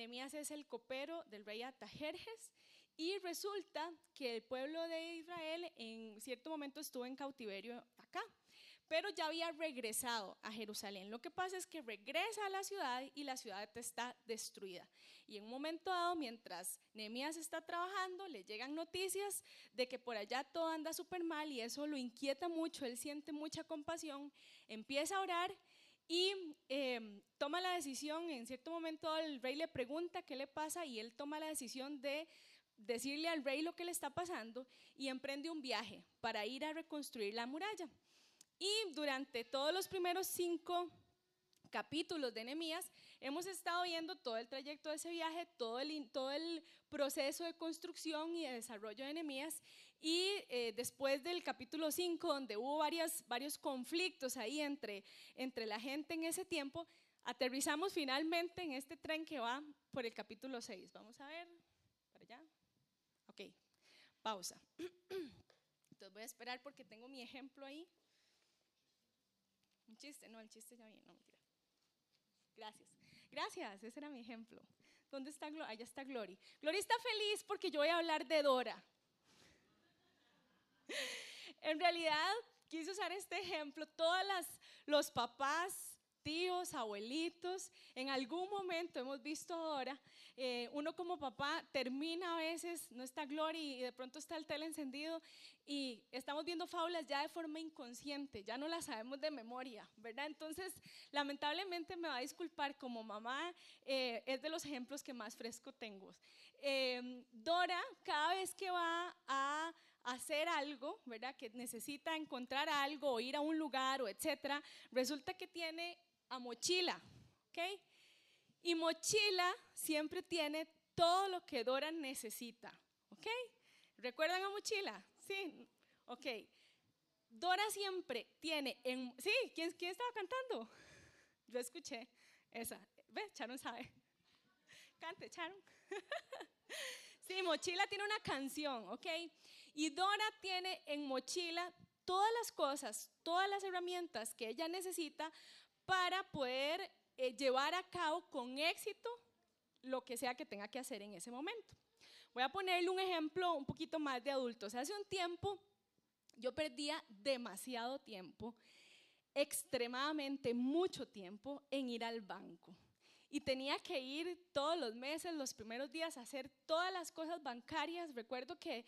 Nehemías es el copero del rey Atajerjes y resulta que el pueblo de Israel en cierto momento estuvo en cautiverio acá, pero ya había regresado a Jerusalén. Lo que pasa es que regresa a la ciudad y la ciudad está destruida. Y en un momento dado, mientras Nehemías está trabajando, le llegan noticias de que por allá todo anda súper mal y eso lo inquieta mucho, él siente mucha compasión, empieza a orar y em, toma la decisión, en cierto momento el rey le pregunta qué le pasa y él toma la decisión de decirle al rey lo que le está pasando y emprende un viaje para ir a reconstruir la muralla. Y durante todos los primeros cinco capítulos de Nehemías hemos estado viendo todo el trayecto de ese viaje, todo el, todo el proceso de construcción y de desarrollo de Nehemías. Y eh, después del capítulo 5, donde hubo varias, varios conflictos ahí entre, entre la gente en ese tiempo, aterrizamos finalmente en este tren que va por el capítulo 6. Vamos a ver, para allá. Ok, pausa. Entonces voy a esperar porque tengo mi ejemplo ahí. Un chiste, no, el chiste ya viene, no mentira. Gracias. Gracias, ese era mi ejemplo. ¿Dónde está Gloria? Allá está Glory. Glory está feliz porque yo voy a hablar de Dora. en realidad, quise usar este ejemplo. Todos los papás tíos, abuelitos, en algún momento hemos visto ahora, eh, uno como papá termina a veces, no está Gloria y de pronto está el tele encendido y estamos viendo fábulas ya de forma inconsciente, ya no las sabemos de memoria, ¿verdad? Entonces, lamentablemente me va a disculpar, como mamá eh, es de los ejemplos que más fresco tengo. Eh, Dora, cada vez que va a hacer algo, ¿verdad? Que necesita encontrar algo o ir a un lugar o etcétera, resulta que tiene a mochila, ¿ok? Y mochila siempre tiene todo lo que Dora necesita, ¿ok? ¿Recuerdan a mochila? Sí, ok. Dora siempre tiene en... Sí, ¿quién, quién estaba cantando? Yo escuché esa. ¿Ve? Charon sabe. Cante, Charon. sí, mochila tiene una canción, ¿ok? Y Dora tiene en mochila todas las cosas, todas las herramientas que ella necesita para poder eh, llevar a cabo con éxito lo que sea que tenga que hacer en ese momento. Voy a ponerle un ejemplo un poquito más de adultos. Hace un tiempo yo perdía demasiado tiempo, extremadamente mucho tiempo en ir al banco. Y tenía que ir todos los meses, los primeros días, a hacer todas las cosas bancarias. Recuerdo que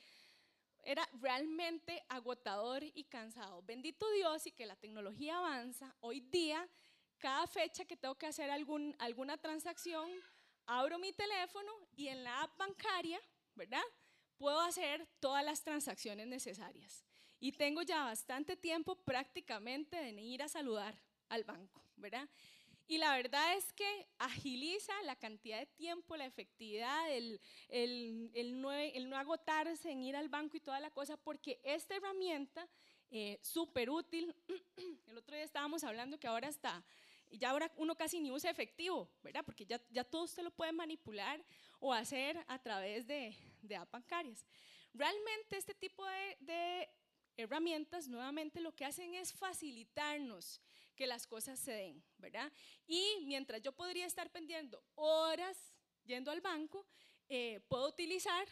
era realmente agotador y cansado. Bendito Dios y que la tecnología avanza. Hoy día cada fecha que tengo que hacer algún, alguna transacción, abro mi teléfono y en la app bancaria, ¿verdad? Puedo hacer todas las transacciones necesarias. Y tengo ya bastante tiempo prácticamente de ir a saludar al banco, ¿verdad? Y la verdad es que agiliza la cantidad de tiempo, la efectividad, el, el, el, no, el no agotarse en ir al banco y toda la cosa, porque esta herramienta eh, súper útil. El otro día estábamos hablando que ahora está, ya ahora uno casi ni usa efectivo, ¿verdad? Porque ya, ya todo usted lo puede manipular o hacer a través de, de app bancarias. Realmente este tipo de, de herramientas nuevamente lo que hacen es facilitarnos que las cosas se den, ¿verdad? Y mientras yo podría estar pendiendo horas yendo al banco, eh, puedo utilizar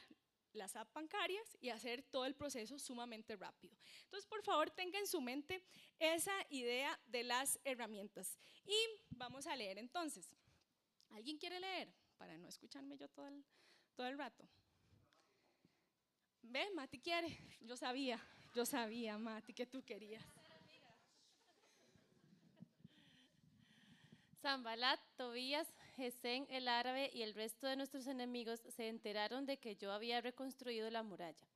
las apps bancarias y hacer todo el proceso sumamente rápido. Entonces, por favor, tenga en su mente esa idea de las herramientas. Y vamos a leer entonces. ¿Alguien quiere leer? Para no escucharme yo todo el, todo el rato. ¿Ve? Mati quiere. Yo sabía, yo sabía, Mati, que tú querías. Zambalat, Tobías, Gesén el árabe y el resto de nuestros enemigos se enteraron de que yo había reconstruido la muralla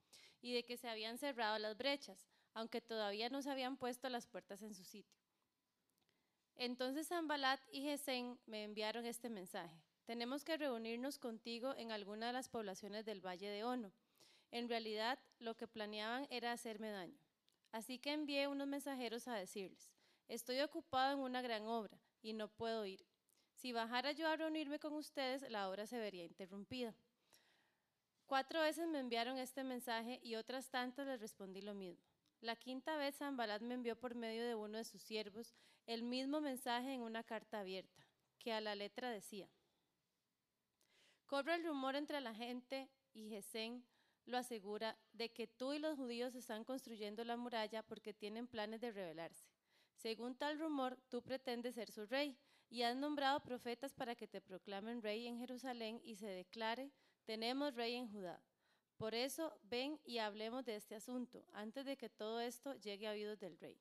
y de que se habían cerrado las brechas, aunque todavía no se habían puesto las puertas en su sitio. Entonces Zambalat y Gesén me enviaron este mensaje. Tenemos que reunirnos contigo en alguna de las poblaciones del Valle de Ono. En realidad, lo que planeaban era hacerme daño. Así que envié unos mensajeros a decirles, estoy ocupado en una gran obra y no puedo ir. Si bajara yo a reunirme con ustedes, la obra se vería interrumpida. Cuatro veces me enviaron este mensaje y otras tantas les respondí lo mismo. La quinta vez Zambalat me envió por medio de uno de sus siervos el mismo mensaje en una carta abierta, que a la letra decía, Corre el rumor entre la gente y Gesén lo asegura de que tú y los judíos están construyendo la muralla porque tienen planes de rebelarse. Según tal rumor, tú pretendes ser su rey y has nombrado profetas para que te proclamen rey en Jerusalén y se declare, tenemos rey en Judá. Por eso, ven y hablemos de este asunto, antes de que todo esto llegue a oídos del rey.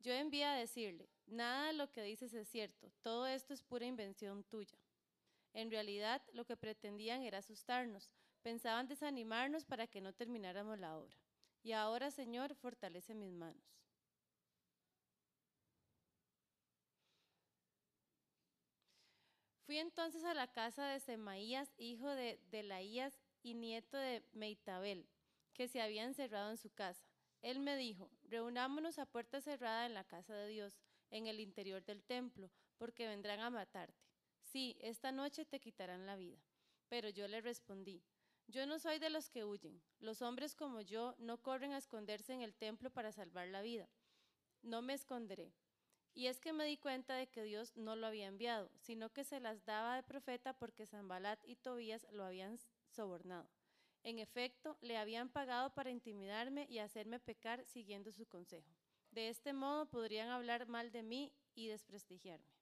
Yo envié a decirle, nada de lo que dices es cierto, todo esto es pura invención tuya. En realidad, lo que pretendían era asustarnos, pensaban desanimarnos para que no termináramos la obra. Y ahora, Señor, fortalece mis manos. Fui entonces a la casa de Semaías, hijo de Delaías y nieto de Meitabel, que se había encerrado en su casa. Él me dijo, reunámonos a puerta cerrada en la casa de Dios, en el interior del templo, porque vendrán a matarte. Sí, esta noche te quitarán la vida. Pero yo le respondí, yo no soy de los que huyen. Los hombres como yo no corren a esconderse en el templo para salvar la vida. No me esconderé. Y es que me di cuenta de que Dios no lo había enviado, sino que se las daba de profeta porque Zambalat y Tobías lo habían sobornado. En efecto, le habían pagado para intimidarme y hacerme pecar siguiendo su consejo. De este modo podrían hablar mal de mí y desprestigiarme.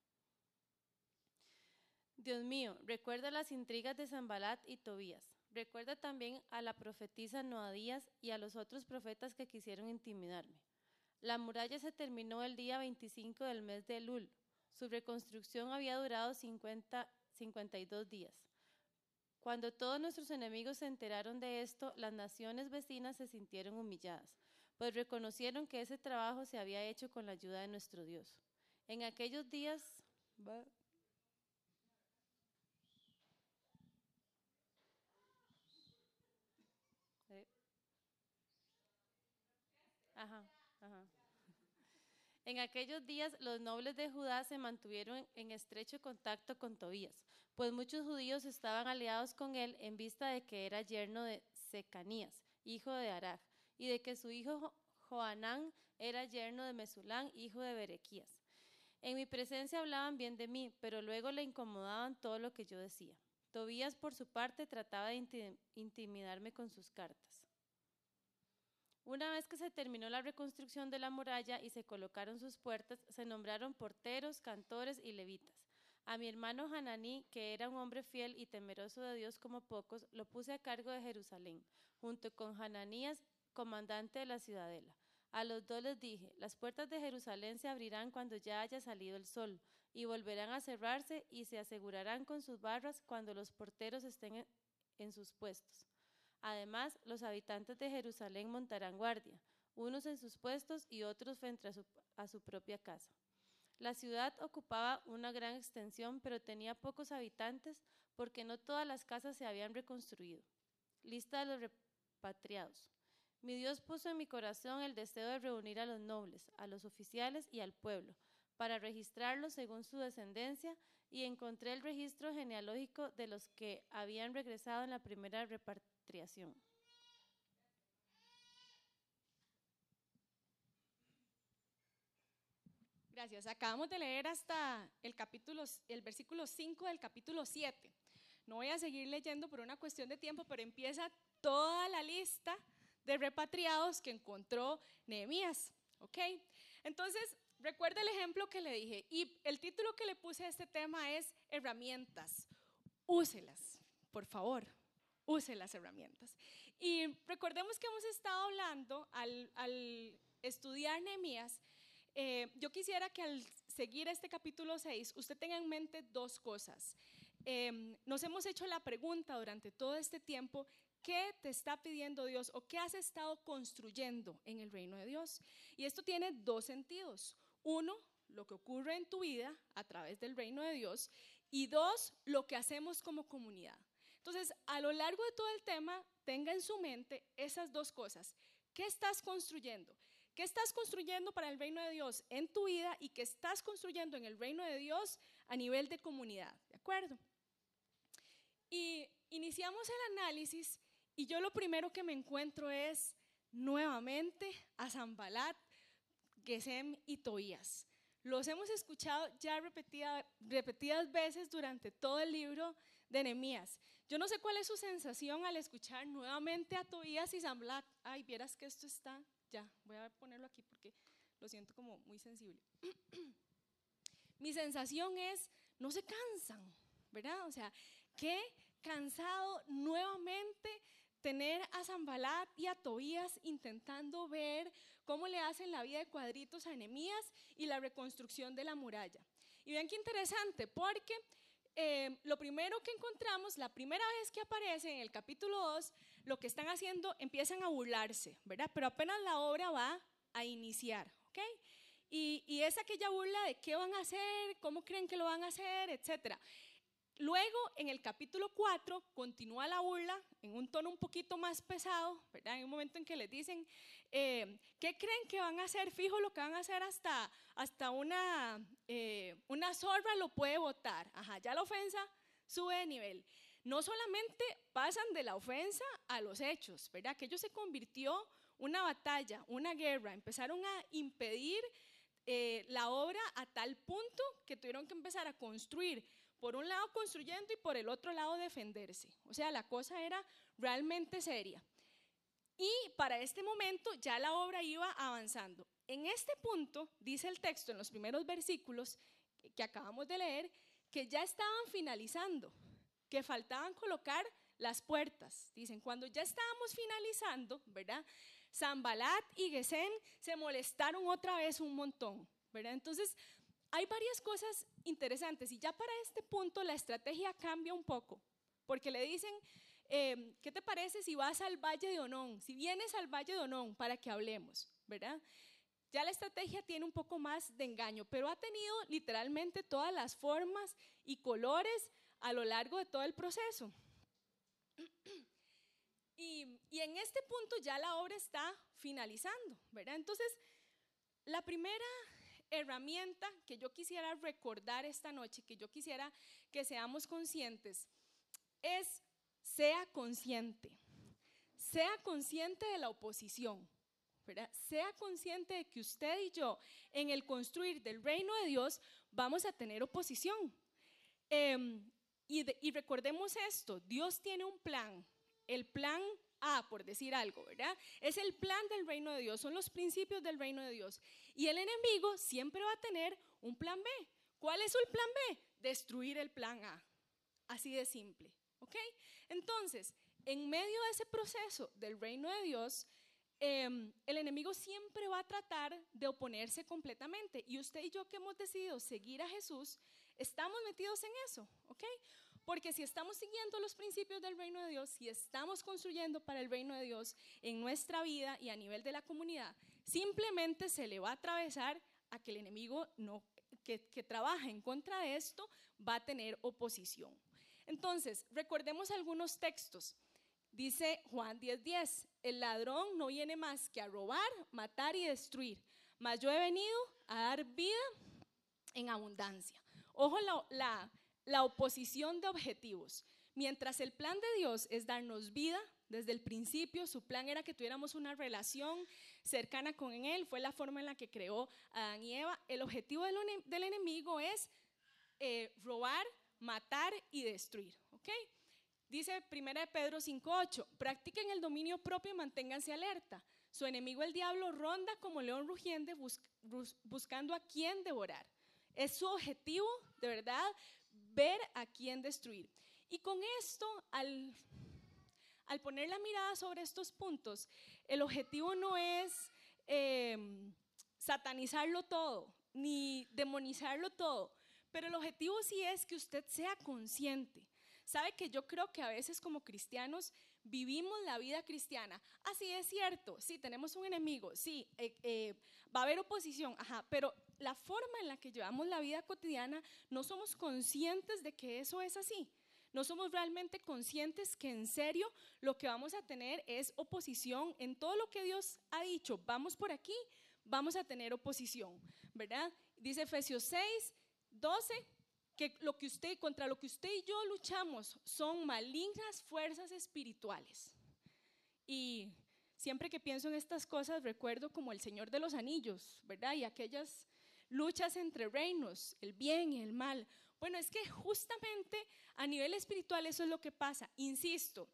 Dios mío, recuerda las intrigas de Zambalat y Tobías. Recuerda también a la profetisa Noadías y a los otros profetas que quisieron intimidarme. La muralla se terminó el día 25 del mes de Elul. Su reconstrucción había durado 50, 52 días. Cuando todos nuestros enemigos se enteraron de esto, las naciones vecinas se sintieron humilladas, pues reconocieron que ese trabajo se había hecho con la ayuda de nuestro Dios. En aquellos días... Ajá. En aquellos días los nobles de Judá se mantuvieron en estrecho contacto con Tobías, pues muchos judíos estaban aliados con él en vista de que era yerno de Secanías, hijo de Araj, y de que su hijo Joanán era yerno de Mesulán, hijo de Berequías. En mi presencia hablaban bien de mí, pero luego le incomodaban todo lo que yo decía. Tobías, por su parte, trataba de intimidarme con sus cartas. Una vez que se terminó la reconstrucción de la muralla y se colocaron sus puertas, se nombraron porteros, cantores y levitas. A mi hermano Hananí, que era un hombre fiel y temeroso de Dios como pocos, lo puse a cargo de Jerusalén, junto con Hananías, comandante de la ciudadela. A los dos les dije, las puertas de Jerusalén se abrirán cuando ya haya salido el sol, y volverán a cerrarse y se asegurarán con sus barras cuando los porteros estén en sus puestos. Además, los habitantes de Jerusalén montarán guardia, unos en sus puestos y otros frente a su, propia casa. La ciudad ocupaba una gran extensión, pero tenía pocos habitantes porque no todas las casas se habían reconstruido. Lista de los repatriados. Mi Dios puso en mi corazón el deseo de reunir a los nobles, a los oficiales y al pueblo, para registrarlos según su descendencia, y encontré el registro genealógico de los que habían regresado en la primera repartición Gracias. Acabamos de leer hasta el capítulo, el versículo 5 del capítulo 7. No voy a seguir leyendo por una cuestión de tiempo, pero empieza toda la lista de repatriados que encontró Nehemías. ¿Ok? Entonces, recuerda el ejemplo que le dije. Y el título que le puse a este tema es herramientas. Úselas, por favor use las herramientas. Y recordemos que hemos estado hablando al, estudiar Nehemías. Eh, yo quisiera que al seguir este capítulo 6 usted tenga en mente dos cosas. Em, nos hemos hecho la pregunta durante todo este tiempo, ¿qué te está pidiendo Dios o qué has estado construyendo en el reino de Dios? Y esto tiene dos sentidos. Uno, lo que ocurre en tu vida a través del reino de Dios. Y dos, lo que hacemos como comunidad. Entonces, a lo largo de todo el tema, tenga en su mente esas dos cosas. ¿Qué estás construyendo? ¿Qué estás construyendo para el reino de Dios en tu vida y qué estás construyendo en el reino de Dios a nivel de comunidad? ¿De acuerdo? Y iniciamos el análisis y yo lo primero que me encuentro es nuevamente a Zambalat, Gesem y Toías. Los hemos escuchado ya repetidas veces durante todo el libro de Nehemías. Yo no sé cuál es su sensación al escuchar nuevamente a Tobías y Zamblat. Ay, vieras que esto está, ya, voy a ponerlo aquí porque lo siento como muy sensible. Mi sensación es, no se cansan, ¿verdad? O sea, qué cansado nuevamente tener a Zambalat y a Tobías intentando ver cómo le hacen la vida de cuadritos a Nehemías y la reconstrucción de la muralla. Y vean qué interesante, porque eh, lo primero que encontramos, la primera vez que aparece en el capítulo 2, lo que están haciendo, empiezan a burlarse, ¿verdad? Pero apenas la obra va a iniciar, ¿ok? Y, y es aquella burla de qué van a hacer, cómo creen que lo van a hacer, etcétera. Luego, en el capítulo 4, continúa la burla en un tono un poquito más pesado, ¿verdad? En un momento en que les dicen, eh, ¿qué creen que van a hacer? Fijo, lo que van a hacer hasta, hasta una, eh, una zorra lo puede votar. Ajá, ya la ofensa sube de nivel. No solamente pasan de la ofensa a los hechos, ¿verdad? Que ello se convirtió una batalla, una guerra. Empezaron a impedir eh, la obra a tal punto que tuvieron que empezar a construir por un lado construyendo y por el otro lado defenderse. O sea, la cosa era realmente seria. Y para este momento ya la obra iba avanzando. En este punto, dice el texto en los primeros versículos que acabamos de leer, que ya estaban finalizando, que faltaban colocar las puertas. Dicen, cuando ya estábamos finalizando, ¿verdad? Zambalat y Gesén se molestaron otra vez un montón, ¿verdad? Entonces, hay varias cosas interesantes y ya para este punto la estrategia cambia un poco, porque le dicen, eh, ¿qué te parece si vas al Valle de Onón? Si vienes al Valle de Onón para que hablemos, ¿verdad? Ya la estrategia tiene un poco más de engaño, pero ha tenido literalmente todas las formas y colores a lo largo de todo el proceso. Y, y en este punto ya la obra está finalizando, ¿verdad? Entonces, la primera herramienta que yo quisiera recordar esta noche, que yo quisiera que seamos conscientes, es sea consciente. Sea consciente de la oposición. Sea consciente de que usted y yo en el construir del reino de Dios vamos a tener oposición. Em, y, recordemos esto, Dios tiene un plan. El plan a, por decir algo, ¿verdad? Es el plan del reino de Dios, son los principios del reino de Dios. Y el enemigo siempre va a tener un plan B. ¿Cuál es el plan B? Destruir el plan A. Así de simple, ¿ok? Entonces, en medio de ese proceso del reino de Dios, em, el enemigo siempre va a tratar de oponerse completamente. Y usted y yo que hemos decidido seguir a Jesús, estamos metidos en eso, ¿ok? Porque si estamos siguiendo los principios del reino de Dios, si estamos construyendo para el reino de Dios en nuestra vida y a nivel de la comunidad, simplemente se le va a atravesar a que el enemigo que, que trabaja en contra de esto va a tener oposición. Entonces, recordemos algunos textos. Dice Juan 10:10, 10, el ladrón no viene más que a robar, matar y destruir, mas yo he venido a dar vida en abundancia. Ojo la, la, la oposición de objetivos. Mientras el plan de Dios es darnos vida, desde el principio su plan era que tuviéramos una relación cercana con Él, fue la forma en la que creó a Adán y Eva. El objetivo del, enemigo es eh, robar, matar y destruir. ¿ok? Dice 1 Pedro 5.8, practiquen el dominio propio y manténganse alerta. Su enemigo el diablo ronda como león rugiente buscando a quién devorar. Es su objetivo, de verdad, ver a quién destruir. Y con esto, al, al poner la mirada sobre estos puntos, el objetivo no es em, satanizarlo todo, ni demonizarlo todo, pero el objetivo sí es que usted sea consciente. Sabe que yo creo que a veces como cristianos vivimos la vida cristiana. Así es cierto, sí, tenemos un enemigo, sí, eh, eh, va a haber oposición, ajá, pero la forma en la que llevamos la vida cotidiana no somos conscientes de que eso es así. No somos realmente conscientes que en serio lo que vamos a tener es oposición en todo lo que Dios ha dicho. Vamos por aquí, vamos a tener oposición, ¿verdad? Dice Efesios 6, 12, que lo que usted contra lo que usted y yo luchamos son malignas fuerzas espirituales. Y siempre que pienso en estas cosas recuerdo como el Señor de los Anillos, ¿verdad? Y aquellas luchas entre reinos, el bien y el mal. Bueno, es que justamente a nivel espiritual eso es lo que pasa. Insisto,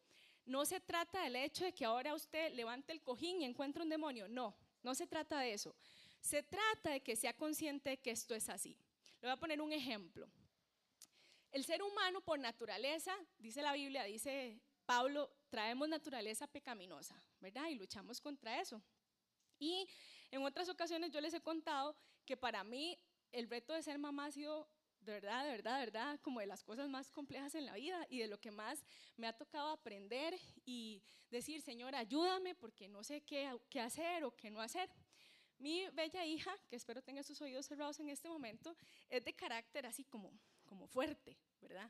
no se trata del hecho de que ahora usted levante el cojín y encuentre un demonio. No, no se trata de eso. Se trata de que sea consciente de que esto es así. Le voy a poner un ejemplo. El ser humano por naturaleza, dice la Biblia, dice Pablo, traemos naturaleza pecaminosa, ¿verdad? Y luchamos contra eso. Y en otras ocasiones yo les he contado que para mí el reto de ser mamá ha sido de verdad, de verdad, de verdad, como de las cosas más complejas en la vida y de lo que más me ha tocado aprender y decir, Señor, ayúdame porque no sé qué, qué hacer o qué no hacer. Mi bella hija, que espero tenga sus oídos cerrados en este momento, es de carácter así como, como fuerte, ¿verdad?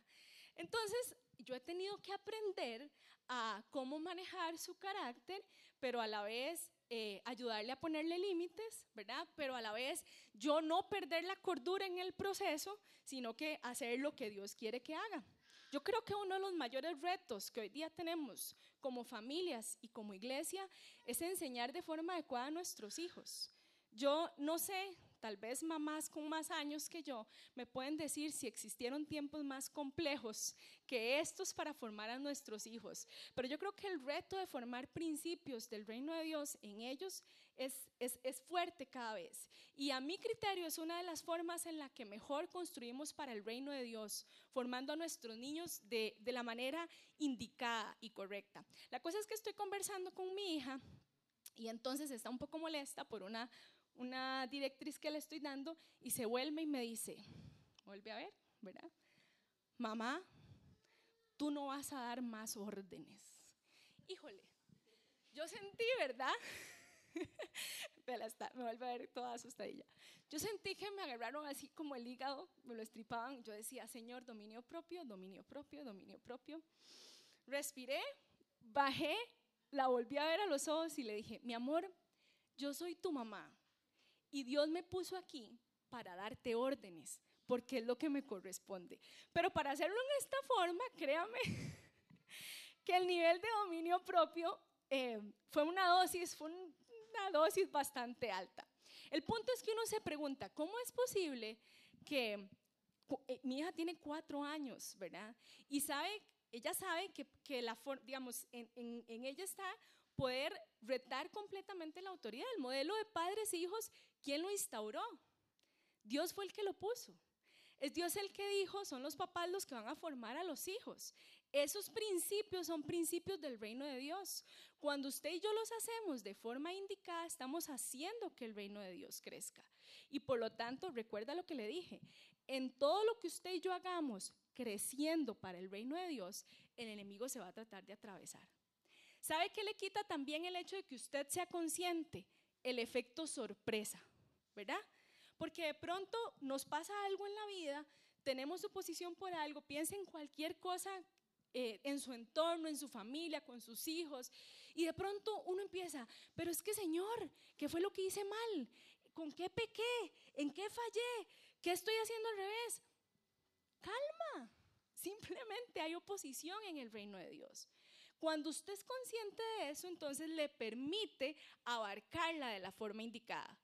Entonces, yo he tenido que aprender a cómo manejar su carácter, pero a la vez eh, ayudarle a ponerle límites, ¿verdad? Pero a la vez yo no perder la cordura en el proceso, sino que hacer lo que Dios quiere que haga. Yo creo que uno de los mayores retos que hoy día tenemos como familias y como iglesia es enseñar de forma adecuada a nuestros hijos. Yo no sé, tal vez mamás con más años que yo me pueden decir si existieron tiempos más complejos que estos para formar a nuestros hijos. Pero yo creo que el reto de formar principios del reino de Dios en ellos es, es, fuerte cada vez. Y a mi criterio es una de las formas en la que mejor construimos para el reino de Dios, formando a nuestros niños de, de la manera indicada y correcta. La cosa es que estoy conversando con mi hija y entonces está un poco molesta por una una directriz que le estoy dando y se vuelve y me dice, vuelve a ver, ¿verdad? Mamá, tú no vas a dar más órdenes. Híjole, yo sentí, ¿verdad? me vuelve a ver toda asustadilla. Yo sentí que me agarraron así como el hígado, me lo estripaban. Yo decía, Señor, dominio propio, dominio propio, dominio propio. Respiré, bajé, la volví a ver a los ojos y le dije, mi amor, yo soy tu mamá. Y Dios me puso aquí para darte órdenes, porque es lo que me corresponde. Pero para hacerlo en esta forma, créame que el nivel de dominio propio eh, fue una dosis, fue una dosis bastante alta. El punto es que uno se pregunta, ¿cómo es posible que eh, mi hija tiene cuatro años, ¿verdad? Y sabe, ella sabe que, que la, digamos, en, en, en ella está poder retar completamente la autoridad. El modelo de padres e hijos, ¿quién lo instauró? Dios fue el que lo puso. Es Dios el que dijo, son los papás los que van a formar a los hijos. Esos principios son principios del reino de Dios. Cuando usted y yo los hacemos de forma indicada, estamos haciendo que el reino de Dios crezca. Y por lo tanto, recuerda lo que le dije, en todo lo que usted y yo hagamos creciendo para el reino de Dios, el enemigo se va a tratar de atravesar. ¿Sabe qué le quita también el hecho de que usted sea consciente? El efecto sorpresa, ¿verdad? Porque de pronto nos pasa algo en la vida, tenemos oposición por algo, piensa en cualquier cosa eh, en su entorno, en su familia, con sus hijos, y de pronto uno empieza, pero es que Señor, ¿qué fue lo que hice mal? ¿Con qué pequé? ¿En qué fallé? ¿Qué estoy haciendo al revés? Calma, simplemente hay oposición en el reino de Dios. Cuando usted es consciente de eso, entonces le permite abarcarla de la forma indicada.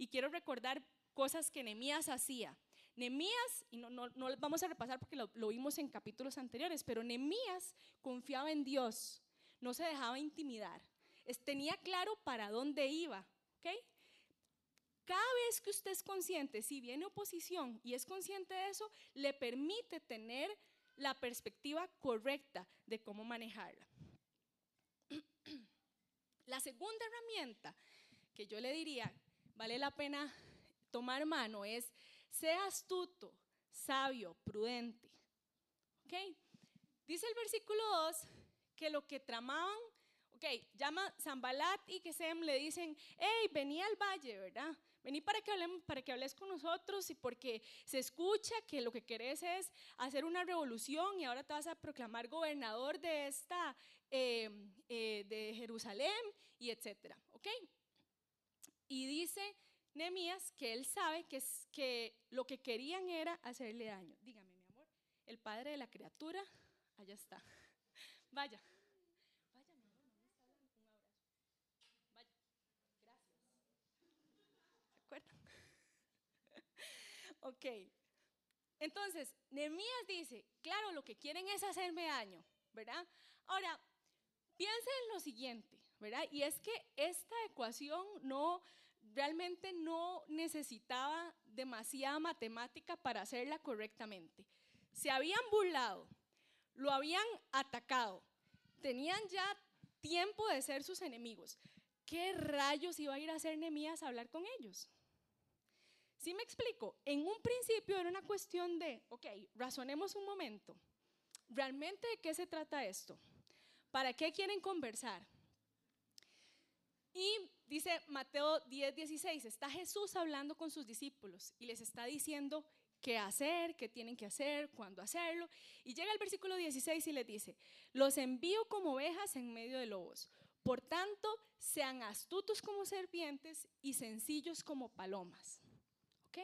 Y quiero recordar cosas que Nemías hacía. Nemías, y no, no, no vamos a repasar porque lo, lo, vimos en capítulos anteriores, pero Nemías confiaba en Dios, no se dejaba intimidar, tenía claro para dónde iba. ¿okay? Cada vez que usted es consciente, si viene oposición y es consciente de eso, le permite tener la perspectiva correcta de cómo manejarla. La segunda herramienta que yo le diría vale la pena tomar mano es sea astuto, sabio, prudente. ¿Ok? Dice el versículo 2 que lo que tramaban, ok, llama Zambalat y Gesem le dicen, hey, vení al valle, ¿verdad? Vení para que, hablemos, para que hables con nosotros y porque se escucha que lo que querés es hacer una revolución y ahora te vas a proclamar gobernador de esta, eh, eh, de Jerusalén y etcétera, ¿ok? Y dice Nehemías que él sabe que, es, que lo que querían era hacerle daño. Dígame, mi amor, el padre de la criatura, allá está. Vaya. Ok. Entonces, Nehemías dice, claro, lo que quieren es hacerme daño, ¿verdad? Ahora, piensen en lo siguiente, Y es que esta ecuación no realmente no necesitaba demasiada matemática para hacerla correctamente. Se habían burlado, lo habían atacado, tenían ya tiempo de ser sus enemigos. ¿Qué rayos iba a ir a hacer Nehemías a hablar con ellos? ¿Sí me explico? En un principio era una cuestión de, ok, razonemos un momento. ¿Realmente de qué se trata esto? ¿Para qué quieren conversar? Y dice Mateo 10, 16, está Jesús hablando con sus discípulos y les está diciendo qué hacer, qué tienen que hacer, cuándo hacerlo. Y llega el versículo 16 y les dice, los envío como ovejas en medio de lobos. Por tanto, sean astutos como serpientes y sencillos como palomas. ¿Ok?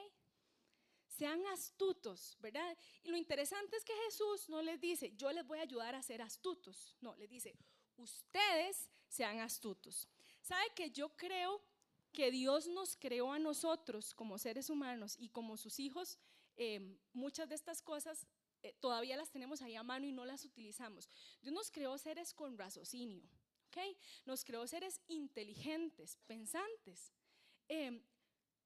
Sean astutos, ¿verdad? Y lo interesante es que Jesús no les dice, yo les voy a ayudar a ser astutos. No, les dice, ustedes sean astutos. ¿Sabe que yo creo que Dios nos creó a nosotros como seres humanos y como sus hijos? Eh, muchas de estas cosas eh, todavía las tenemos ahí a mano y no las utilizamos. Dios nos creó seres con raciocinio, ¿ok? Nos creó seres inteligentes, pensantes. Eh,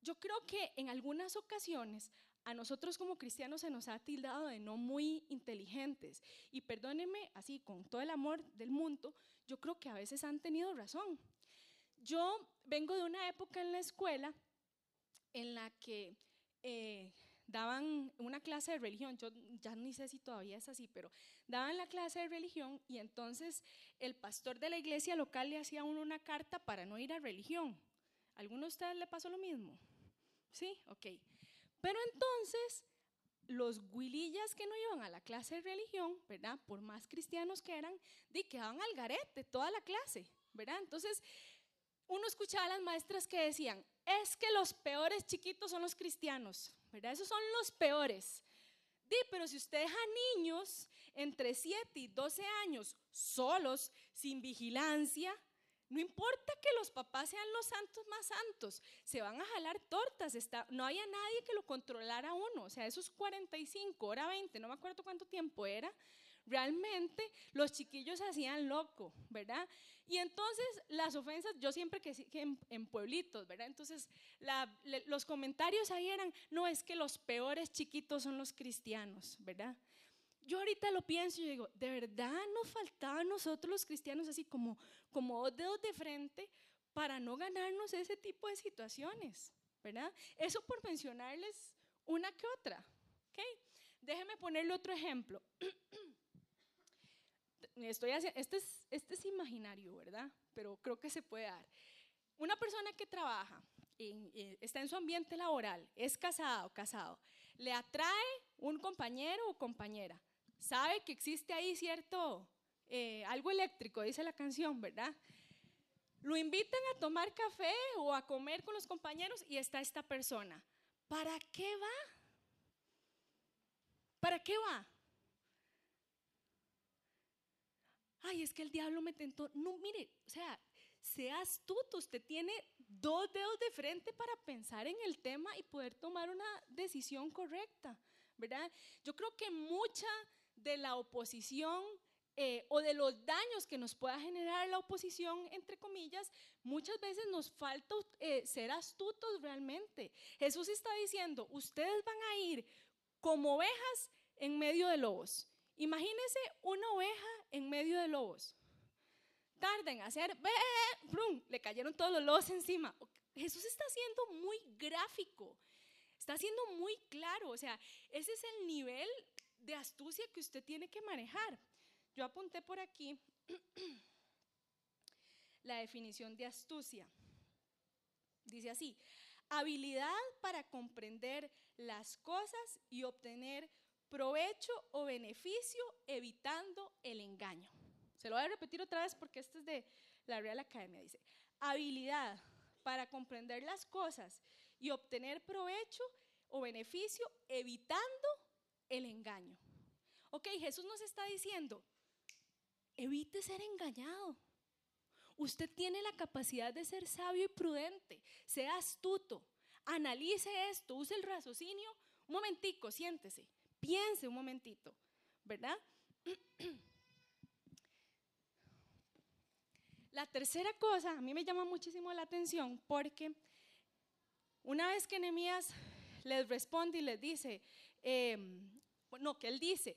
yo creo que en algunas ocasiones a nosotros como cristianos se nos ha tildado de no muy inteligentes. Y perdónenme, así con todo el amor del mundo, yo creo que a veces han tenido razón. Yo vengo de una época en la escuela en la que eh, daban una clase de religión, yo ya ni sé si todavía es así, pero daban la clase de religión y entonces el pastor de la iglesia local le hacía a uno una carta para no ir a religión. ¿Alguno de ustedes le pasó lo mismo? ¿Sí? Ok. Pero entonces, los guilillas que no iban a la clase de religión, ¿verdad? Por más cristianos que eran, di quedaban al garete toda la clase, ¿verdad? Entonces, uno escuchaba a las maestras que decían, es que los peores chiquitos son los cristianos, ¿verdad? Esos son los peores. Di, pero si usted deja niños entre 7 y 12 años solos, sin vigilancia, no importa que los papás sean los santos más santos, se van a jalar tortas. Está, no había nadie que lo controlara uno. O sea, esos 45, hora 20, no me acuerdo cuánto tiempo era, realmente los chiquillos se hacían loco, ¿verdad? Y entonces las ofensas, yo siempre que, en, en pueblitos, ¿verdad? Entonces los comentarios ahí eran, no, es que los peores chiquitos son los cristianos, ¿verdad? yo ahorita lo pienso y digo, ¿de verdad nos faltaba a nosotros los cristianos así como, como dos dedos de frente para no ganarnos ese tipo de situaciones? ¿Verdad? Eso por mencionarles una que otra. ¿okay? Déjenme ponerle otro ejemplo. Estoy este, es, este es imaginario, ¿verdad? Pero creo que se puede dar. Una persona que trabaja, eh, está en su ambiente laboral, es casado o casado, le atrae un compañero o compañera sabe que existe ahí cierto, eh, algo eléctrico, dice la canción, ¿verdad? Lo invitan a tomar café o a comer con los compañeros y está esta persona. ¿Para qué va? ¿Para qué va? Ay, es que el diablo me tentó. No, mire, o sea, sea astuto, usted tiene dos dedos de frente para pensar en el tema y poder tomar una decisión correcta, ¿verdad? Yo creo que mucha de la oposición eh, o de los daños que nos pueda generar la oposición, entre comillas, muchas veces nos falta eh, ser astutos realmente. Jesús está diciendo, ustedes van a ir como ovejas en medio de lobos. Imagínense una oveja en medio de lobos. Tarden a hacer, ¡brum! le cayeron todos los lobos encima. Jesús está siendo muy gráfico, está siendo muy claro. O sea, ese es el nivel de astucia que usted tiene que manejar. Yo apunté por aquí la definición de astucia. Dice así, habilidad para comprender las cosas y obtener provecho o beneficio evitando el engaño. Se lo voy a repetir otra vez porque este es de la Real Academia. Dice, habilidad para comprender las cosas y obtener provecho o beneficio evitando el engaño. Ok, Jesús nos está diciendo, evite ser engañado. Usted tiene la capacidad de ser sabio y prudente, sea astuto, analice esto, use el raciocinio. Un momentico, siéntese, Piense un momentito, ¿verdad? La tercera cosa, a mí me llama muchísimo la atención porque una vez que Nehemías les responde y les dice, eh, no, que él dice,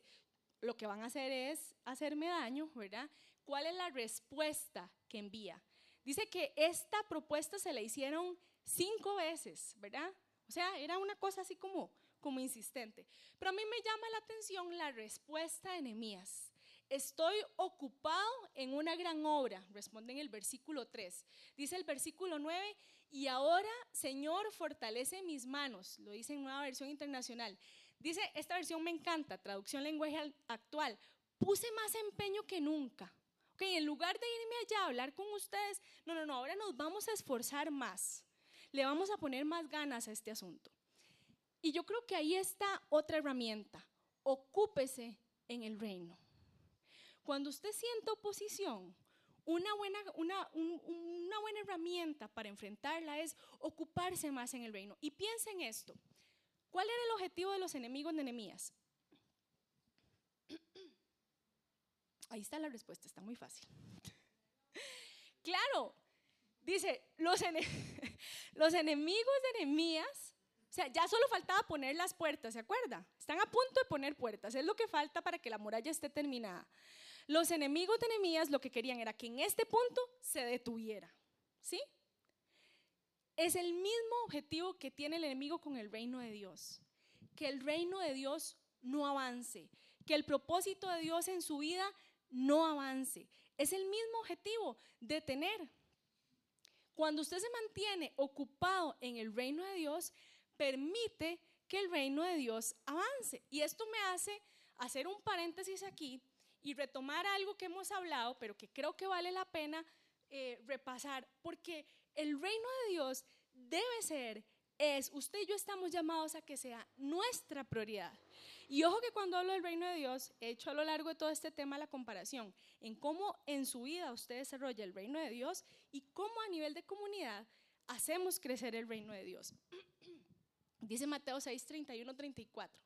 lo que van a hacer es hacerme daño, ¿verdad? ¿Cuál es la respuesta que envía? Dice que esta propuesta se la hicieron cinco veces, ¿verdad? O sea, era una cosa así como, como insistente. Pero a mí me llama la atención la respuesta de Nehemías. Estoy ocupado en una gran obra, responde en el versículo 3. Dice el versículo 9, y ahora, Señor, fortalece mis manos, lo dice en nueva versión internacional. Dice, esta versión me encanta, traducción lenguaje actual, puse más empeño que nunca. Ok, en lugar de irme allá a hablar con ustedes, no, no, no, ahora nos vamos a esforzar más. Le vamos a poner más ganas a este asunto. Y yo creo que ahí está otra herramienta. Ocúpese en el reino. Cuando usted sienta oposición, una buena, una, una buena herramienta para enfrentarla es ocuparse más en el reino. Y piensa en esto. ¿Cuál era el objetivo de los enemigos de Nehemías? Ahí está la respuesta, está muy fácil. Claro, dice, los, los enemigos de Nehemías, sea, ya solo faltaba poner las puertas, ¿se acuerda? Están a punto de poner puertas, es lo que falta para que la muralla esté terminada. Los enemigos de Nehemías lo que querían era que en este punto se detuviera, ¿sí? Es el mismo objetivo que tiene el enemigo con el reino de Dios, que el reino de Dios no avance, que el propósito de Dios en su vida no avance. Es el mismo objetivo, detener. Cuando usted se mantiene ocupado en el reino de Dios, permite que el reino de Dios avance. Y esto me hace hacer un paréntesis aquí y retomar algo que hemos hablado, pero que creo que vale la pena eh, repasar, porque el reino de Dios debe ser, es, usted y yo estamos llamados a que sea nuestra prioridad. Y ojo que cuando hablo del reino de Dios, he hecho a lo largo de todo este tema la comparación en cómo en su vida usted desarrolla el reino de Dios y cómo a nivel de comunidad hacemos crecer el reino de Dios. Dice Mateo 6, 31, 34.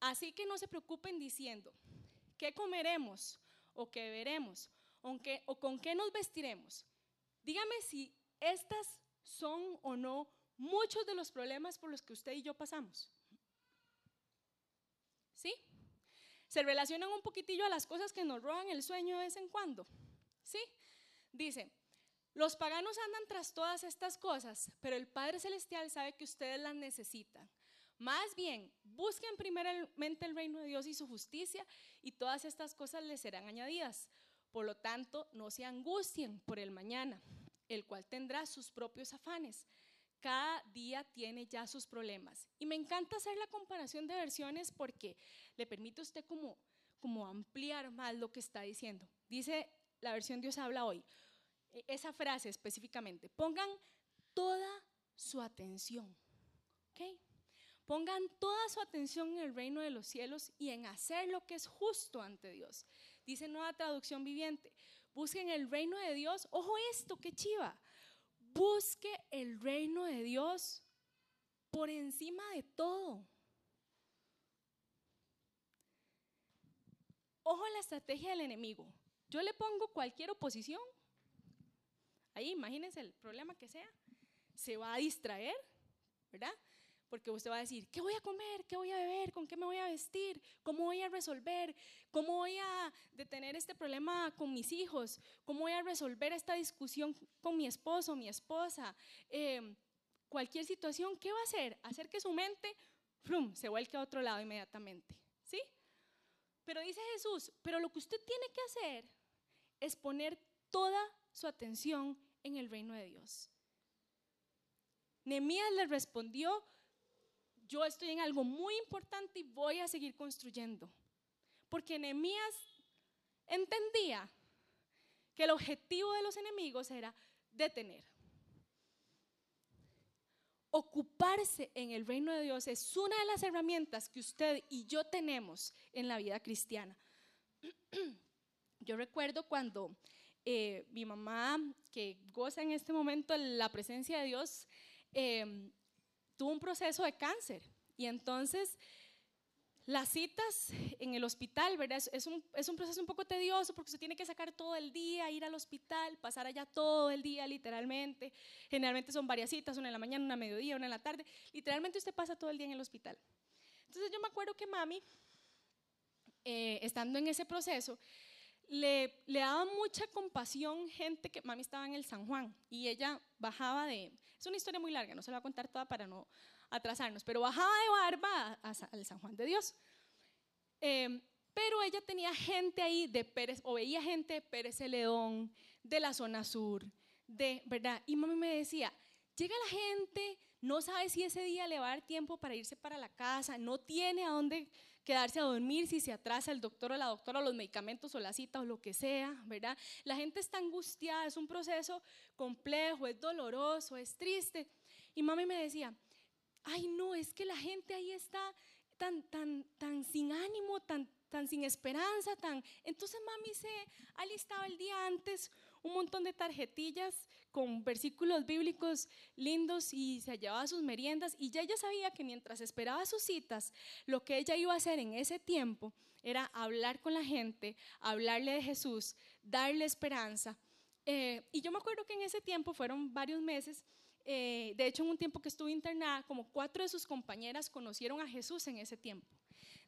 Así que no se preocupen diciendo, ¿qué comeremos o qué beberemos? ¿O con qué nos vestiremos? Dígame si estas son o no muchos de los problemas por los que usted y yo pasamos. ¿Sí? Se relacionan un poquitillo a las cosas que nos roban el sueño de vez en cuando. ¿Sí? Dice, los paganos andan tras todas estas cosas, pero el Padre Celestial sabe que ustedes las necesitan. Más bien, busquen primeramente el reino de Dios y su justicia y todas estas cosas les serán añadidas. Por lo tanto, no se angustien por el mañana, el cual tendrá sus propios afanes. Cada día tiene ya sus problemas. Y me encanta hacer la comparación de versiones porque le permite a usted como, como ampliar más lo que está diciendo. Dice la versión Dios habla hoy, esa frase específicamente, pongan toda su atención. ¿ok? Pongan toda su atención en el reino de los cielos y en hacer lo que es justo ante Dios. Dice nueva traducción viviente, busquen el reino de Dios. Ojo esto, qué chiva. Busque el reino de Dios por encima de todo. Ojo la estrategia del enemigo. Yo le pongo cualquier oposición. Ahí, imagínense el problema que sea. Se va a distraer, ¿verdad? porque usted va a decir, ¿qué voy a comer? ¿Qué voy a beber? ¿Con qué me voy a vestir? ¿Cómo voy a resolver? ¿Cómo voy a detener este problema con mis hijos? ¿Cómo voy a resolver esta discusión con mi esposo, mi esposa? Em, cualquier situación, ¿qué va a hacer? Hacer que su mente frum, se vuelque a otro lado inmediatamente. ¿Sí? Pero dice Jesús, pero lo que usted tiene que hacer es poner toda su atención en el reino de Dios. Nehemías le respondió yo estoy en algo muy importante y voy a seguir construyendo. Porque Nehemías entendía que el objetivo de los enemigos era detener. Ocuparse en el reino de Dios es una de las herramientas que usted y yo tenemos en la vida cristiana. Yo recuerdo cuando eh, mi mamá, que goza en este momento la presencia de Dios, eh, tuvo un proceso de cáncer y entonces las citas en el hospital, ¿verdad? Es, un, es, un, proceso un poco tedioso porque usted tiene que sacar todo el día, ir al hospital, pasar allá todo el día literalmente. Generalmente son varias citas, una en la mañana, una a mediodía, una en la tarde. Literalmente usted pasa todo el día en el hospital. Entonces yo me acuerdo que mami, eh, estando en ese proceso, le, le daba mucha compasión gente que mami estaba en el San Juan y ella bajaba de... Es una historia muy larga, no se la voy a contar toda para no atrasarnos, pero bajaba de Barba al San Juan de Dios. Em, pero ella tenía gente ahí de Pérez, o veía gente de Pérez Celedón, de la zona sur, de, ¿verdad? Y mami me decía, llega la gente, no sabe si ese día le va a dar tiempo para irse para la casa, no tiene a dónde quedarse a dormir si se atrasa el doctor o la doctora, los medicamentos o la cita o lo que sea, ¿verdad? La gente está angustiada, es un proceso complejo, es doloroso, es triste. Y mami me decía, ay no, es que la gente ahí está tan, tan, tan sin ánimo, tan, tan sin esperanza, tan... Entonces mami se alistaba el día antes un montón de tarjetillas con versículos bíblicos lindos y se llevaba sus meriendas y ya ella sabía que mientras esperaba sus citas, lo que ella iba a hacer en ese tiempo era hablar con la gente, hablarle de Jesús, darle esperanza. Eh, y yo me acuerdo que en ese tiempo fueron varios meses eh, de hecho, en un tiempo que estuve internada, como cuatro de sus compañeras conocieron a Jesús en ese tiempo.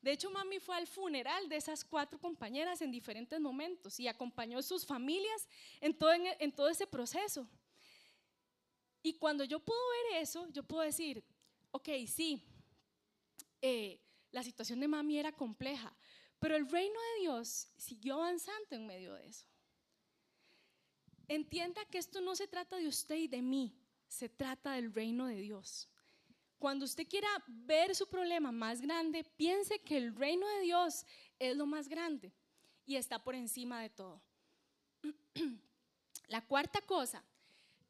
De hecho, mami fue al funeral de esas cuatro compañeras en diferentes momentos y acompañó a sus familias en todo, todo ese proceso. Y cuando yo puedo ver eso, yo puedo decir, ok, sí, eh, la situación de mami era compleja, pero el reino de Dios siguió avanzando en medio de eso. Entienda que esto no se trata de usted y de mí, se trata del reino de Dios. Cuando usted quiera ver su problema más grande, piense que el reino de Dios es lo más grande y está por encima de todo. La cuarta cosa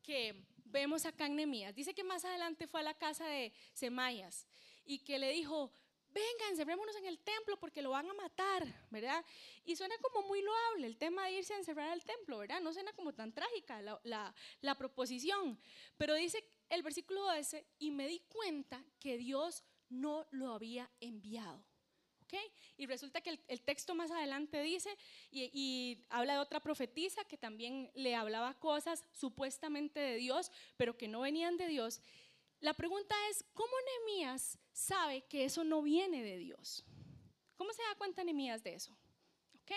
que vemos acá en Nehemías, dice que más adelante fue a la casa de Semayas y que le dijo, venga, encerrémonos en el templo porque lo van a matar, ¿verdad? Y suena como muy loable el tema de irse a encerrar al templo, ¿verdad? No suena como tan trágica la, proposición, pero dice el versículo 12, y me di cuenta que Dios no lo había enviado. ¿ok? Y resulta que el, texto más adelante dice, y, habla de otra profetisa que también le hablaba cosas supuestamente de Dios, pero que no venían de Dios. La pregunta es, ¿cómo Nehemías sabe que eso no viene de Dios? ¿Cómo se da cuenta Nehemías de eso? ¿Ok?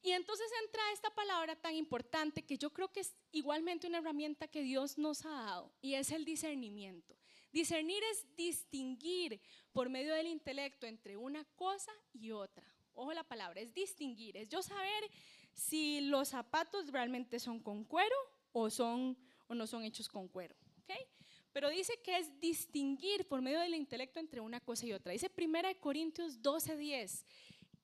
Y entonces entra esta palabra tan importante que yo creo que es igualmente una herramienta que Dios nos ha dado y es el discernimiento. Discernir es distinguir por medio del intelecto entre una cosa y otra. Ojo la palabra, es distinguir, es yo saber si los zapatos realmente son con cuero o son o no son hechos con cuero, ¿ok? pero dice que es distinguir por medio del intelecto entre una cosa y otra. Dice 1 Corintios 12:10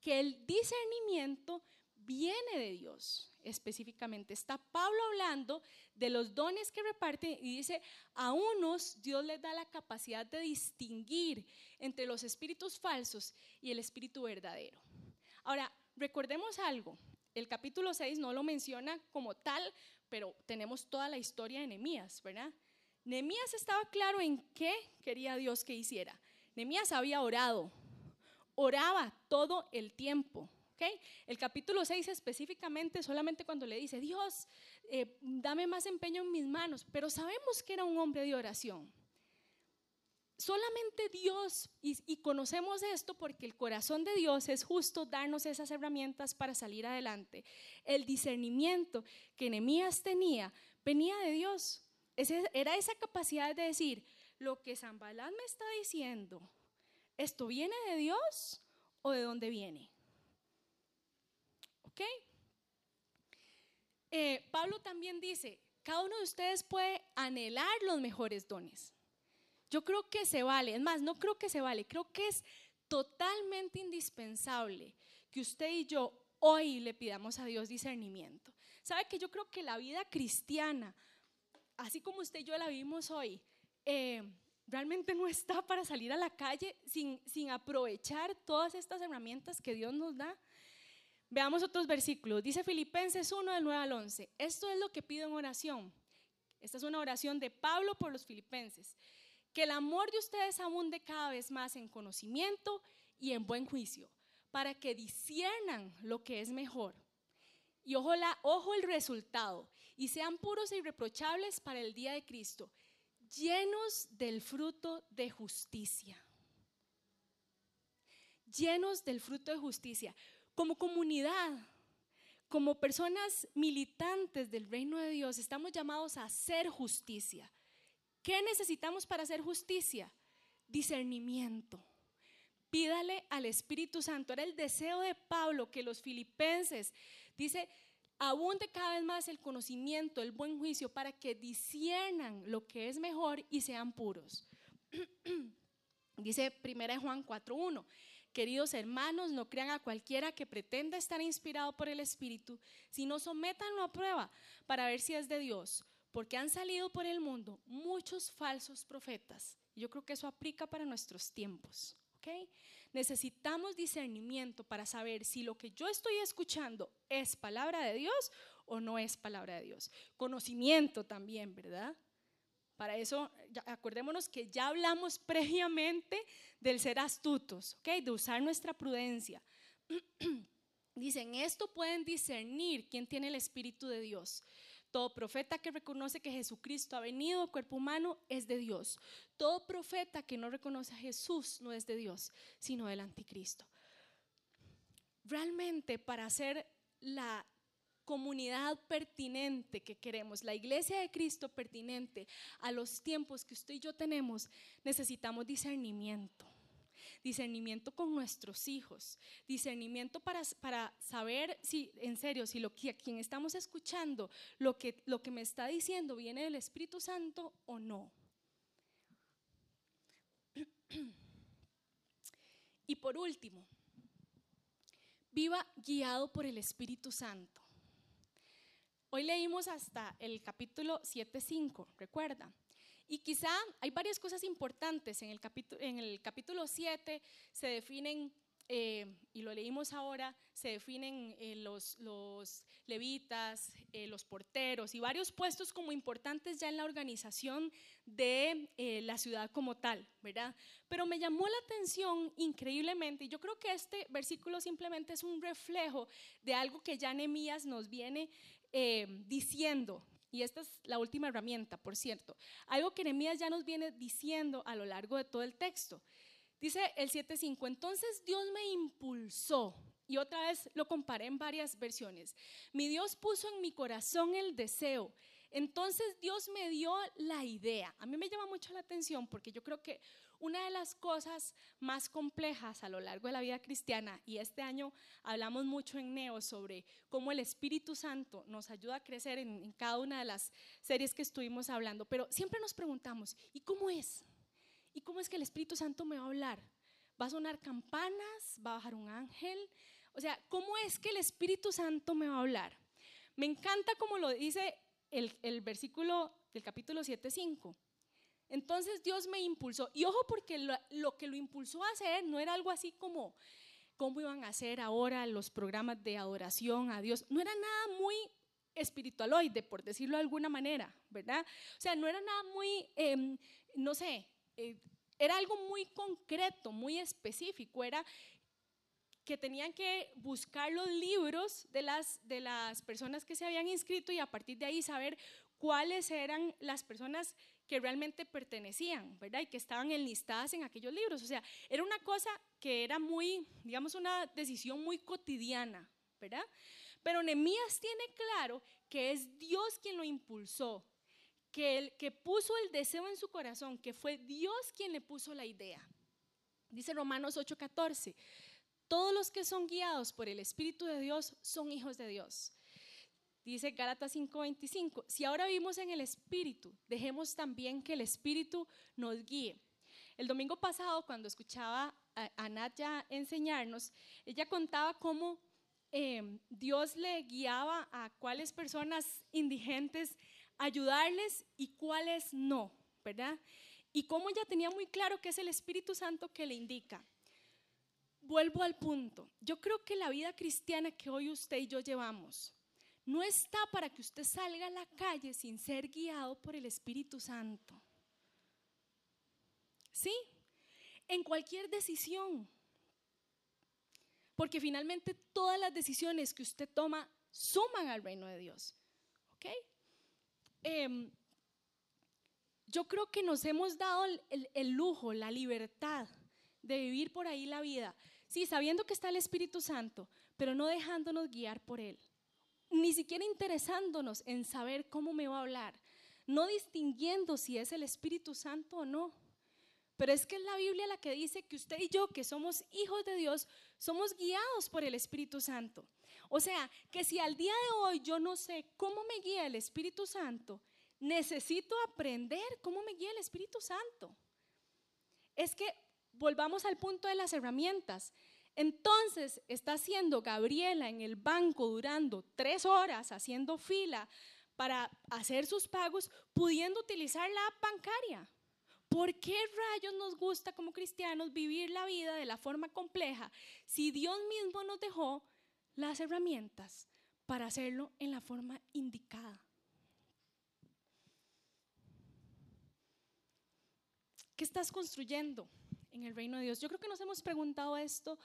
que el discernimiento viene de Dios específicamente. Está Pablo hablando de los dones que reparte y dice, a unos Dios les da la capacidad de distinguir entre los espíritus falsos y el espíritu verdadero. Ahora, recordemos algo, el capítulo 6 no lo menciona como tal, pero tenemos toda la historia de Nehemías, ¿verdad? Nehemías estaba claro en qué quería Dios que hiciera. Nehemías había orado, oraba todo el tiempo. El capítulo 6 específicamente solamente cuando le dice, Dios, eh, dame más empeño en mis manos, pero sabemos que era un hombre de oración. Solamente Dios, y, conocemos esto porque el corazón de Dios es justo darnos esas herramientas para salir adelante. El discernimiento que Nehemías tenía venía de Dios era esa capacidad de decir, lo que Zambalán me está diciendo, ¿esto viene de Dios o de dónde viene? ¿Ok? Eh, Pablo también dice, cada uno de ustedes puede anhelar los mejores dones. Yo creo que se vale, es más, no creo que se vale, creo que es totalmente indispensable que usted y yo hoy le pidamos a Dios discernimiento. ¿Sabe que yo creo que la vida cristiana así como usted y yo la vimos hoy, eh, realmente no está para salir a la calle sin, sin aprovechar todas estas herramientas que Dios nos da. Veamos otros versículos. Dice Filipenses 1 del 9 al 11. Esto es lo que pido en oración. Esta es una oración de Pablo por los filipenses. Que el amor de ustedes abunde cada vez más en conocimiento y en buen juicio, para que disiernan lo que es mejor. Y ojo, la, ojo el resultado, y sean puros e irreprochables para el día de Cristo, llenos del fruto de justicia. Llenos del fruto de justicia. Como comunidad, como personas militantes del reino de Dios, estamos llamados a hacer justicia. ¿Qué necesitamos para hacer justicia? Discernimiento. Pídale al Espíritu Santo. Era el deseo de Pablo que los filipenses, dice, abunde cada vez más el conocimiento, el buen juicio, para que disiernan lo que es mejor y sean puros. dice 1 Juan 4.1. Queridos hermanos, no crean a cualquiera que pretenda estar inspirado por el Espíritu, sino sométanlo a prueba para ver si es de Dios, porque han salido por el mundo muchos falsos profetas. Yo creo que eso aplica para nuestros tiempos. ¿okay? Necesitamos discernimiento para saber si lo que yo estoy escuchando es palabra de Dios o no es palabra de Dios. Conocimiento también, ¿verdad? Para eso, acordémonos que ya hablamos previamente del ser astutos, ¿ok? De usar nuestra prudencia. Dicen, esto pueden discernir quién tiene el Espíritu de Dios. Todo profeta que reconoce que Jesucristo ha venido cuerpo humano es de Dios. Todo profeta que no reconoce a Jesús no es de Dios, sino del anticristo. Realmente para hacer la comunidad pertinente que queremos, la iglesia de Cristo pertinente a los tiempos que usted y yo tenemos, necesitamos discernimiento. Discernimiento con nuestros hijos, discernimiento para, para saber si, en serio, si lo que a quien estamos escuchando, lo que, lo que me está diciendo viene del Espíritu Santo o no. Y por último, viva guiado por el Espíritu Santo. Hoy leímos hasta el capítulo 7.5, recuerda. Y quizá hay varias cosas importantes. En el capítulo, en el capítulo 7 se definen, eh, y lo leímos ahora, se definen eh, los, los, levitas, eh, los porteros y varios puestos como importantes ya en la organización de la ciudad como tal, ¿verdad? Pero me llamó la atención increíblemente, y yo creo que este versículo simplemente es un reflejo de algo que ya Nehemías nos viene eh, diciendo, y esta es la última herramienta, por cierto, algo que Nehemías ya nos viene diciendo a lo largo de todo el texto. Dice el 7.5, entonces Dios me impulsó, y otra vez lo comparé en varias versiones, mi Dios puso en mi corazón el deseo, entonces Dios me dio la idea. A mí me llama mucho la atención porque yo creo que una de las cosas más complejas a lo largo de la vida cristiana, y este año hablamos mucho en Neo sobre cómo el Espíritu Santo nos ayuda a crecer en, cada una de las series que estuvimos hablando, pero siempre nos preguntamos, ¿y cómo es? ¿Y cómo es que el Espíritu Santo me va a hablar? ¿Va a sonar campanas? ¿Va a bajar un ángel? O sea, ¿cómo es que el Espíritu Santo me va a hablar? Me encanta como lo dice el, versículo del capítulo 7.5. Entonces Dios me impulsó. Y ojo porque lo, que lo impulsó a hacer no era algo así como cómo iban a hacer ahora los programas de adoración a Dios. No era nada muy espiritualoide, por decirlo de alguna manera, ¿verdad? O sea, no era nada muy, em, no sé, eh, era algo muy concreto, muy específico. Era que tenían que buscar los libros de las, de las personas que se habían inscrito y a partir de ahí saber cuáles eran las personas realmente pertenecían, ¿verdad? Y que estaban enlistadas en aquellos libros. O sea, era una cosa que era muy, digamos, una decisión muy cotidiana, ¿verdad? Pero Nehemías tiene claro que es Dios quien lo impulsó, que, el, que puso el deseo en su corazón, que fue Dios quien le puso la idea. Dice Romanos 8:14, todos los que son guiados por el Espíritu de Dios son hijos de Dios. Dice Gálatas 5:25, si ahora vivimos en el Espíritu, dejemos también que el Espíritu nos guíe. El domingo pasado, cuando escuchaba a, Nadia enseñarnos, ella contaba cómo em, Dios le guiaba a cuáles personas indigentes ayudarles y cuáles no, ¿verdad? Y cómo ella tenía muy claro que es el Espíritu Santo que le indica. Vuelvo al punto. Yo creo que la vida cristiana que hoy usted y yo llevamos, no está para que usted salga a la calle sin ser guiado por el Espíritu Santo. ¿Sí? En cualquier decisión. porque finalmente todas las decisiones que usted toma suman al reino de Dios. ¿Ok? Em, yo creo que nos hemos dado el, lujo, la libertad de vivir por ahí la vida, sí, sabiendo que está el Espíritu Santo, pero no dejándonos guiar por Él, ni siquiera interesándonos en saber cómo me va a hablar, no distinguiendo si es el Espíritu Santo o no. Pero es que es la Biblia la que dice que usted y yo, que somos hijos de Dios, somos guiados por el Espíritu Santo. O sea, que si al día de hoy yo no sé cómo me guía el Espíritu Santo, necesito aprender cómo me guía el Espíritu Santo. Es que volvamos al punto de las herramientas. Entonces está haciendo Gabriela en el banco durando tres horas haciendo fila para hacer sus pagos, pudiendo utilizar la app bancaria. ¿Por qué rayos nos gusta como cristianos vivir la vida de la forma compleja si Dios mismo nos dejó las herramientas para hacerlo en la forma indicada? ¿Qué estás construyendo en el reino de Dios? Yo creo que nos hemos preguntado esto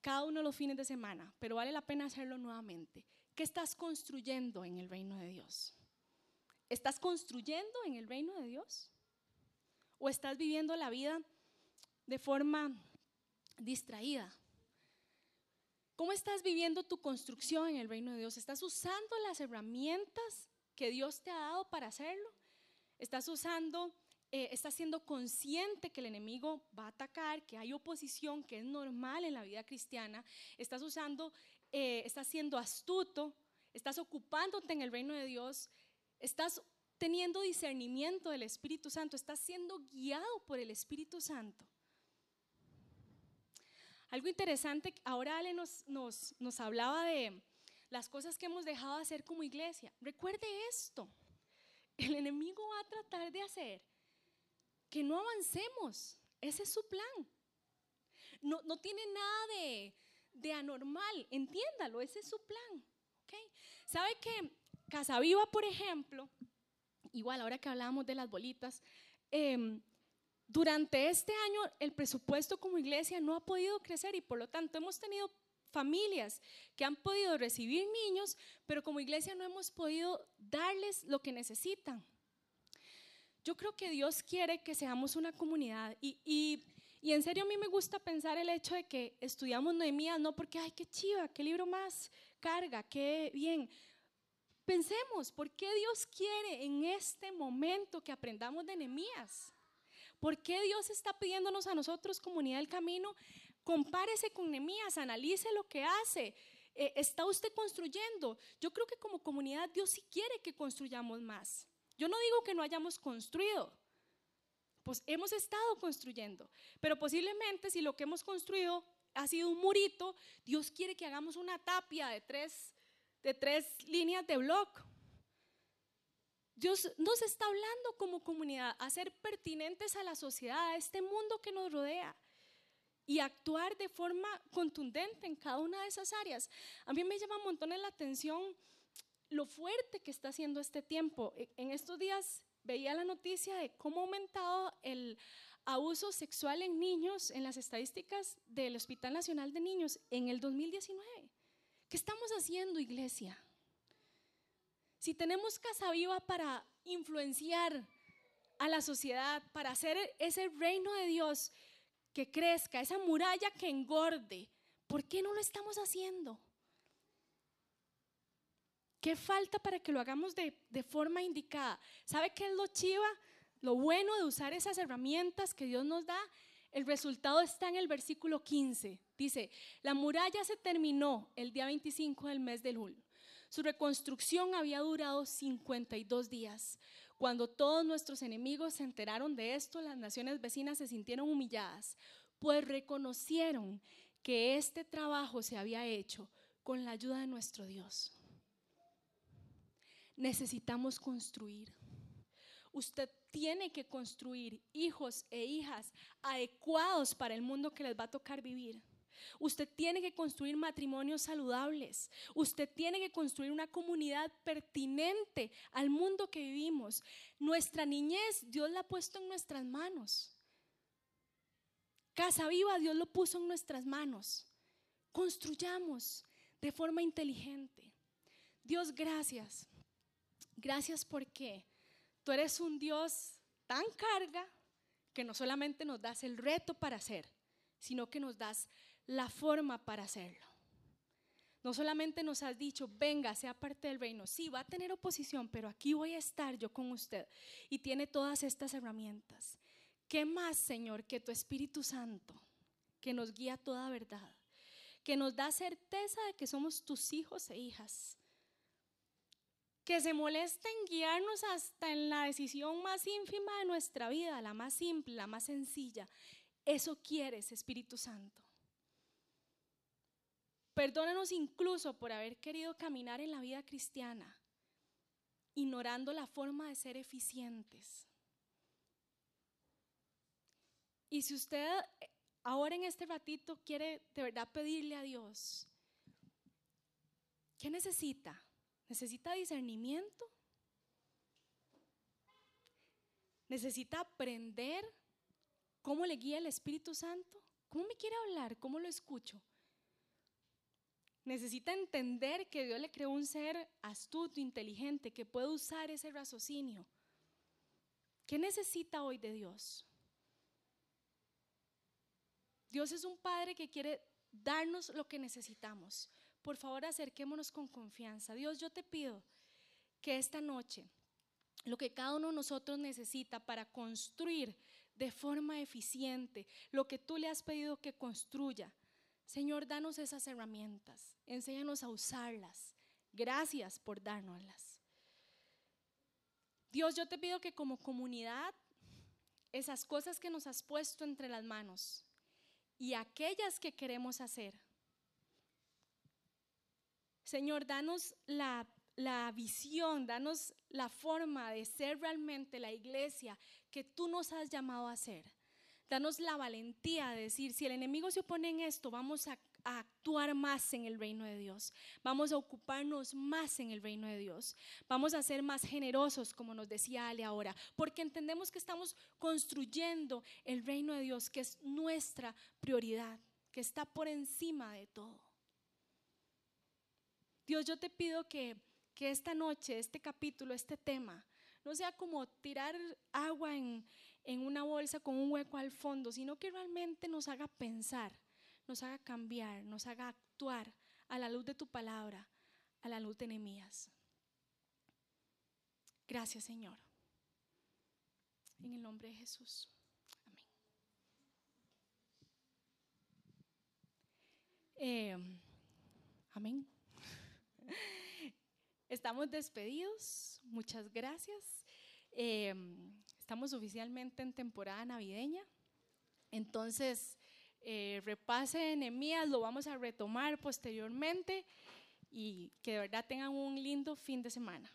cada uno los fines de semana, pero vale la pena hacerlo nuevamente. ¿Qué estás construyendo en el reino de Dios? ¿Estás construyendo en el reino de Dios? o estás viviendo la vida de forma distraída? ¿Cómo estás viviendo tu construcción en el reino de Dios? ¿Estás usando las herramientas que Dios te ha dado para hacerlo? ¿Estás usando, eh, estás siendo consciente que el enemigo va a atacar, que hay oposición, que es normal en la vida cristiana? ¿Estás usando, eh, estás siendo astuto? ¿Estás ocupándote en el reino de Dios? ¿Estás teniendo discernimiento del Espíritu Santo, estás siendo guiado por el Espíritu Santo. Algo interesante, ahora Ale nos, nos, nos hablaba de las cosas que hemos dejado de hacer como iglesia. Recuerde esto, el enemigo va a tratar de hacer que no avancemos. Ese es su plan. No, no tiene nada de, de, anormal, entiéndalo, ese es su plan. ¿okay? ¿Sabe que Casaviva, por ejemplo, igual ahora que hablábamos de las bolitas, em, durante este año el presupuesto como iglesia no ha podido crecer y por lo tanto hemos tenido familias que han podido recibir niños, pero como iglesia no hemos podido darles lo que necesitan. Yo creo que Dios quiere que seamos una comunidad y, y, y en serio a mí me gusta pensar el hecho de que estudiamos Nehemías no porque, ay, qué chiva, qué libro más carga, qué bien, Pensemos, ¿por qué Dios quiere en este momento que aprendamos de Nehemías? ¿Por qué Dios está pidiéndonos a nosotros, comunidad del camino? Compárese con Nehemías, analice lo que hace. Eh, ¿Está usted construyendo? Yo creo que como comunidad Dios sí quiere que construyamos más. Yo no digo que no hayamos construido, pues hemos estado construyendo, pero posiblemente si lo que hemos construido ha sido un murito, Dios quiere que hagamos una tapia de tres de tres líneas de blog. Dios nos está hablando como comunidad a ser pertinentes a la sociedad, a este mundo que nos rodea y actuar de forma contundente en cada una de esas áreas. A mí me llama un montón la atención lo fuerte que está haciendo este tiempo. E, en estos días veía la noticia de cómo ha aumentado el abuso sexual en niños en las estadísticas del Hospital Nacional de Niños en el 2019. ¿Qué estamos haciendo, iglesia? Si tenemos casa viva para influenciar a la sociedad, para hacer ese reino de Dios que crezca, esa muralla que engorde, ¿por qué no lo estamos haciendo? ¿Qué falta para que lo hagamos de, de, forma indicada? ¿Sabe qué es lo chiva? Lo bueno de usar esas herramientas que Dios nos da el resultado está en el versículo 15. Dice, la muralla se terminó el día 25 del mes de julio. Su reconstrucción había durado 52 días. Cuando todos nuestros enemigos se enteraron de esto, las naciones vecinas se sintieron humilladas, pues reconocieron que este trabajo se había hecho con la ayuda de nuestro Dios. Necesitamos construir. Usted tiene que construir hijos e hijas adecuados para el mundo que les va a tocar vivir. Usted tiene que construir matrimonios saludables. Usted tiene que construir una comunidad pertinente al mundo que vivimos. Nuestra niñez, Dios la ha puesto en nuestras manos. Casa Viva, Dios lo puso en nuestras manos. Construyamos de forma inteligente. Dios, gracias. Gracias porque tú eres un Dios tan carga que no solamente nos das el reto para hacer, sino que nos das la forma para hacerlo. No solamente nos has dicho, venga, sea parte del reino. Sí, va a tener oposición, pero aquí voy a estar yo con usted. Y tiene todas estas herramientas. ¿Qué más, Señor, que tu Espíritu Santo, que nos guía toda verdad, que nos da certeza de que somos tus hijos e hijas, que se molesta en guiarnos hasta en la decisión más ínfima de nuestra vida, la más simple, la más sencilla. Eso quieres, Espíritu Santo. Perdónanos incluso por haber querido caminar en la vida cristiana, ignorando la forma de ser eficientes. Y si usted ahora en este ratito quiere de verdad pedirle a Dios, ¿qué necesita? ¿Necesita discernimiento? ¿Necesita aprender cómo le guía el Espíritu Santo? ¿Cómo me quiere hablar? ¿Cómo lo escucho? Necesita entender que Dios le creó un ser astuto, inteligente, que puede usar ese raciocinio. ¿Qué necesita hoy de Dios? Dios es un Padre que quiere darnos lo que necesitamos. Por favor, acerquémonos con confianza. Dios, yo te pido que esta noche, lo que cada uno de nosotros necesita para construir de forma eficiente lo que tú le has pedido que construya, Señor, danos esas herramientas, enséñanos a usarlas. Gracias por dárnoslas. Dios, yo te pido que como comunidad, esas cosas que nos has puesto entre las manos y aquellas que queremos hacer, Señor, danos la, la visión, danos la forma de ser realmente la iglesia que tú nos has llamado a ser. Danos la valentía de decir, si el enemigo se opone en esto, vamos a, actuar más en el reino de Dios. Vamos a ocuparnos más en el reino de Dios. Vamos a ser más generosos, como nos decía Ale ahora, porque entendemos que estamos construyendo el reino de Dios, que es nuestra prioridad, que está por encima de todo. Dios, yo te pido que, que esta noche, este capítulo, este tema, no sea como tirar agua en, en una bolsa con un hueco al fondo, sino que realmente nos haga pensar, nos haga cambiar, nos haga actuar a la luz de tu palabra, a la luz de Nehemías. Gracias, Señor. En el nombre de Jesús. Amén. Eh, amén. Estamos despedidos. Muchas gracias. Eh, estamos oficialmente en temporada navideña. Entonces, eh, repase Enemías, lo vamos a retomar posteriormente y que de verdad tengan un lindo fin de semana.